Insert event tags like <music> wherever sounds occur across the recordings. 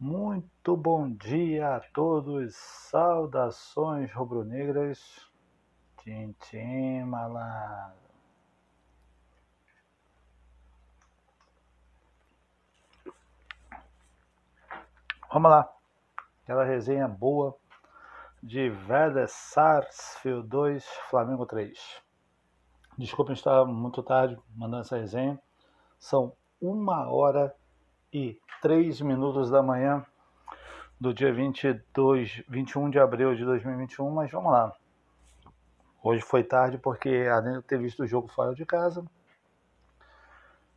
Muito bom dia a todos, saudações rubro-negras, Tintim malandro. Vamos lá, aquela resenha boa de Werder Sarsfield 2, Flamengo 3. Desculpem estar muito tarde mandando essa resenha, são uma hora e 3 minutos da manhã do dia 22, 21 de abril de 2021, mas vamos lá. Hoje foi tarde porque, além de ter visto o jogo fora de casa,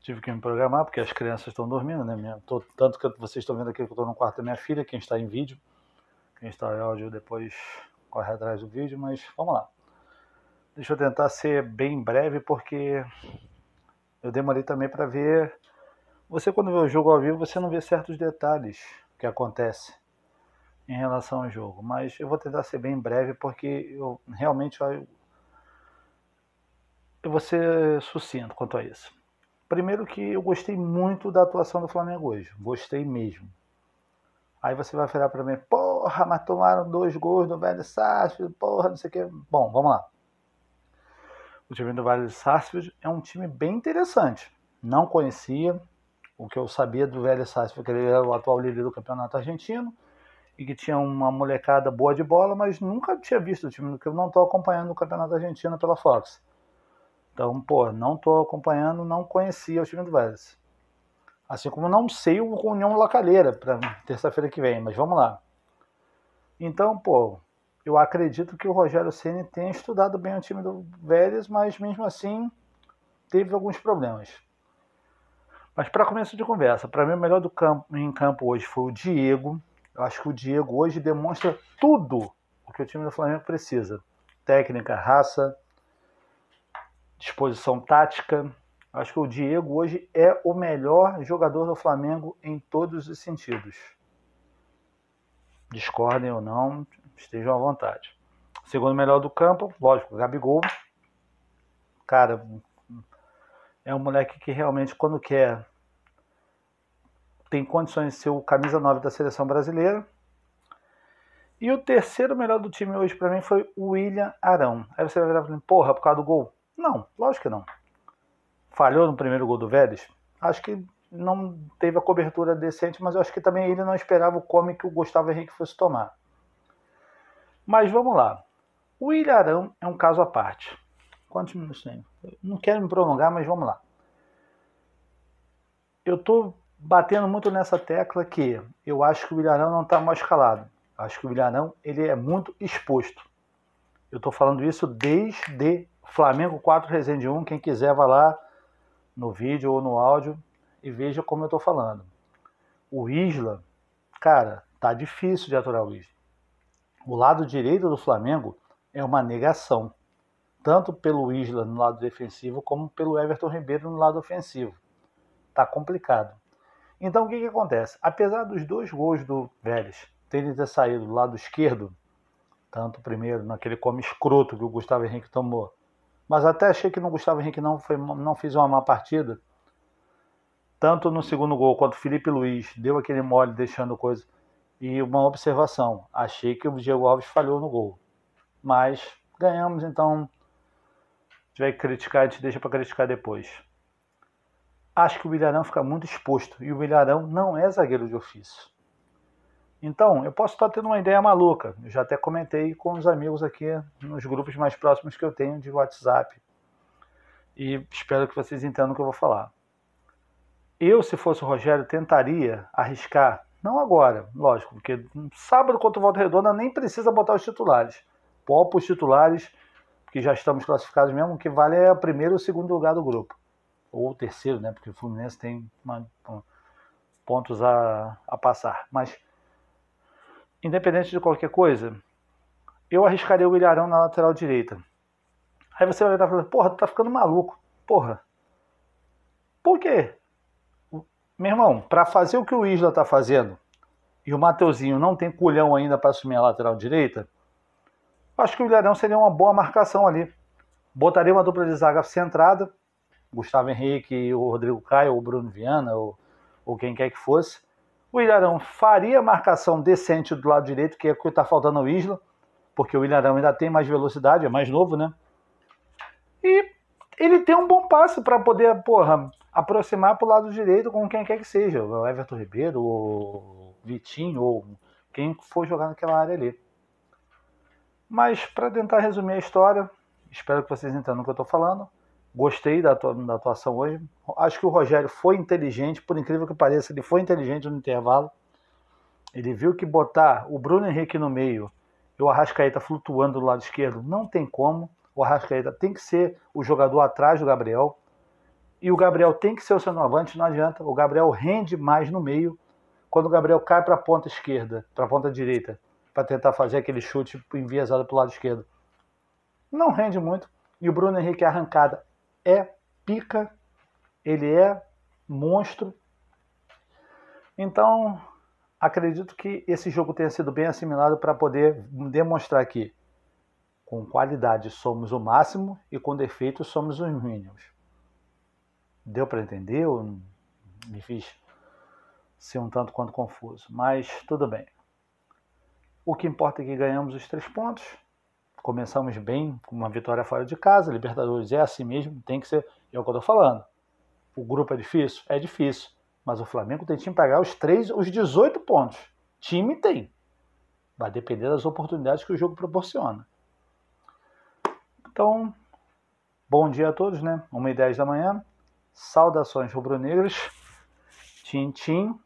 tive que me programar porque as crianças estão dormindo, né? Tô, tanto que vocês estão vendo aqui que eu estou no quarto da minha filha, quem está em vídeo, quem está em áudio depois corre atrás do vídeo, mas vamos lá. Deixa eu tentar ser bem breve porque eu demorei também para ver você, quando vê o jogo ao vivo, você não vê certos detalhes que acontecem em relação ao jogo. Mas eu vou tentar ser bem breve, porque eu realmente eu, eu vou ser sucinto quanto a isso. Primeiro que eu gostei muito da atuação do Flamengo hoje. Gostei mesmo. Aí você vai falar para mim, porra, mas tomaram dois gols do Velho Sarsfield, porra, não sei o que. Bom, vamos lá. O time do Vale Sarsfield é um time bem interessante. Não conhecia, o que eu sabia do Sácio foi que ele era o atual líder do campeonato argentino e que tinha uma molecada boa de bola, mas nunca tinha visto o time, porque eu não estou acompanhando o campeonato argentino pela Fox. Então, pô, não estou acompanhando, não conhecia o time do Vélez. Assim como não sei o União Lacalheira para terça-feira que vem, mas vamos lá. Então, pô, eu acredito que o Rogério Ceni tenha estudado bem o time do Vélez, mas mesmo assim teve alguns problemas. Mas para começo de conversa, para mim o melhor do campo, em campo hoje foi o Diego. Eu acho que o Diego hoje demonstra tudo o que o time do Flamengo precisa: técnica, raça, disposição tática. Eu acho que o Diego hoje é o melhor jogador do Flamengo em todos os sentidos. Discordem ou não, estejam à vontade. Segundo melhor do campo, lógico, Gabigol. Cara, é um moleque que realmente, quando quer, tem condições de ser o camisa 9 da seleção brasileira. E o terceiro melhor do time hoje para mim foi o William Arão. Aí você vai virar e falar, porra, por causa do gol? Não, lógico que não. Falhou no primeiro gol do Vélez? Acho que não teve a cobertura decente, mas eu acho que também ele não esperava o come que o Gustavo Henrique fosse tomar. Mas vamos lá. O William Arão é um caso à parte. Quantos minutos tem? Não quero me prolongar, mas vamos lá. Eu estou batendo muito nessa tecla que eu acho que o Ilharão não está mais calado. Acho que o Ilharão ele é muito exposto. Eu estou falando isso desde Flamengo 4 Resende 1. Quem quiser vá lá no vídeo ou no áudio e veja como eu estou falando. O Isla, cara, tá difícil de aturar o Isla. O lado direito do Flamengo é uma negação tanto pelo Isla no lado defensivo como pelo Everton Ribeiro no lado ofensivo. Tá complicado. Então o que, que acontece? Apesar dos dois gols do Vélez terem ter saído do lado esquerdo, tanto o primeiro naquele come escroto que o Gustavo Henrique tomou, mas até achei que no Gustavo Henrique não, foi, não fez uma má partida. Tanto no segundo gol quanto o Felipe Luiz deu aquele mole deixando coisa. E uma observação, achei que o Diego Alves falhou no gol. Mas ganhamos, então tiver que criticar, a gente deixa para criticar depois. Acho que o Ilharão fica muito exposto e o Ilharão não é zagueiro de ofício. Então, eu posso estar tendo uma ideia maluca. Eu já até comentei com os amigos aqui nos grupos mais próximos que eu tenho de WhatsApp. E espero que vocês entendam o que eu vou falar. Eu, se fosse o Rogério, tentaria arriscar, não agora, lógico, porque sábado contra o Volta Redonda nem precisa botar os titulares. Poupa os titulares que já estamos classificados mesmo, o que vale é o primeiro ou segundo lugar do grupo. Ou o terceiro, né? Porque o Fluminense tem uma, pontos a, a passar. Mas, independente de qualquer coisa, eu arriscaria o Ilharão na lateral direita. Aí você vai estar falando, porra, tu tá ficando maluco. Porra. Por quê? Meu irmão, para fazer o que o Isla tá fazendo, e o Mateuzinho não tem culhão ainda para assumir a lateral direita, Acho que o Ilharão seria uma boa marcação ali. Botaria uma dupla de zaga centrada, Gustavo Henrique, o Rodrigo Caio, ou o Bruno Viana, ou, ou quem quer que fosse, O Ilharão faria marcação decente do lado direito, que é o que está faltando ao Isla, porque o Ilharão ainda tem mais velocidade, é mais novo, né? E ele tem um bom passe para poder, porra, aproximar para o lado direito com quem quer que seja, o Everton Ribeiro, o Vitinho, ou quem for jogar naquela área ali. Mas para tentar resumir a história, espero que vocês entendam o que eu estou falando. Gostei da, da atuação hoje. Acho que o Rogério foi inteligente, por incrível que pareça, ele foi inteligente no intervalo. Ele viu que botar o Bruno Henrique no meio e o Arrascaeta flutuando do lado esquerdo não tem como. O Arrascaeta tem que ser o jogador atrás do Gabriel. E o Gabriel tem que ser o centroavante, não adianta. O Gabriel rende mais no meio. Quando o Gabriel cai para a ponta esquerda, para a ponta direita, para tentar fazer aquele chute enviesado para o lado esquerdo, não rende muito. E o Bruno Henrique arrancada é pica, ele é monstro. Então, acredito que esse jogo tenha sido bem assimilado para poder demonstrar que com qualidade somos o máximo e com defeitos somos os mínimos. Deu para entender? Eu me fiz ser um tanto quanto confuso, mas tudo bem. O que importa é que ganhamos os três pontos começamos bem, com uma vitória fora de casa. Libertadores é assim mesmo, tem que ser. É o que eu estou falando. O grupo é difícil? É difícil. Mas o Flamengo tem para pegar os três, os 18 pontos. Time tem. Vai depender das oportunidades que o jogo proporciona. Então, bom dia a todos, né? 1 e 10 da manhã. Saudações rubro-negras. Tchim, tchim.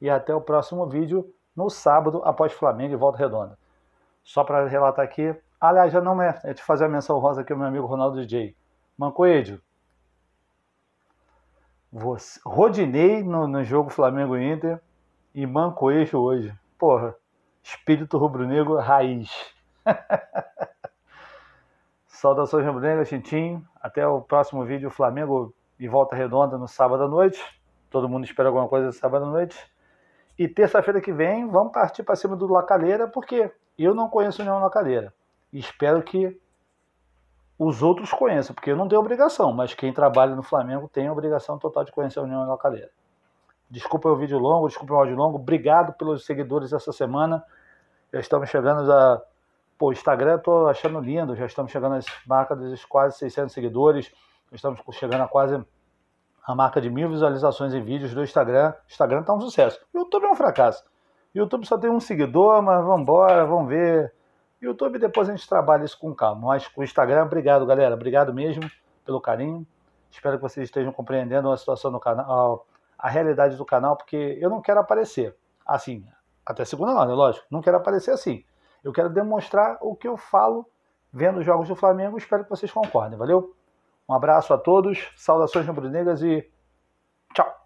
E até o próximo vídeo no sábado após Flamengo e Volta Redonda. Só para relatar aqui. Aliás, já não é. É te fazer a menção rosa aqui, meu amigo Ronaldo DJ. Mancoedio. Você, Rodinei no, no jogo Flamengo Inter e Mancoejo hoje. Porra, espírito rubro-negro raiz. <laughs> Saudações rubro-negras, Tintim. Até o próximo vídeo, Flamengo e Volta Redonda no sábado à noite. Todo mundo espera alguma coisa no sábado à noite. E terça-feira que vem, vamos partir para cima do Lacaleira, porque eu não conheço União Lacaleira. E espero que os outros conheçam, porque eu não tenho obrigação, mas quem trabalha no Flamengo tem a obrigação total de conhecer a União Lacaleira. Desculpa o vídeo longo, desculpa o áudio longo. Obrigado pelos seguidores essa semana. Já estamos chegando a. Pô, Instagram tô achando lindo. Já estamos chegando às marcas dos quase 600 seguidores. Estamos chegando a quase a marca de mil visualizações em vídeos do Instagram. Instagram tá um sucesso. YouTube é um fracasso. YouTube só tem um seguidor, mas vamos embora, vamos ver. YouTube depois a gente trabalha isso com calma. Mas com o Instagram, obrigado, galera. Obrigado mesmo pelo carinho. Espero que vocês estejam compreendendo a situação do canal, a realidade do canal, porque eu não quero aparecer assim, até segunda não, né? Lógico, não quero aparecer assim. Eu quero demonstrar o que eu falo vendo os jogos do Flamengo. Espero que vocês concordem, valeu? Um abraço a todos, saudações rubro-negras e tchau!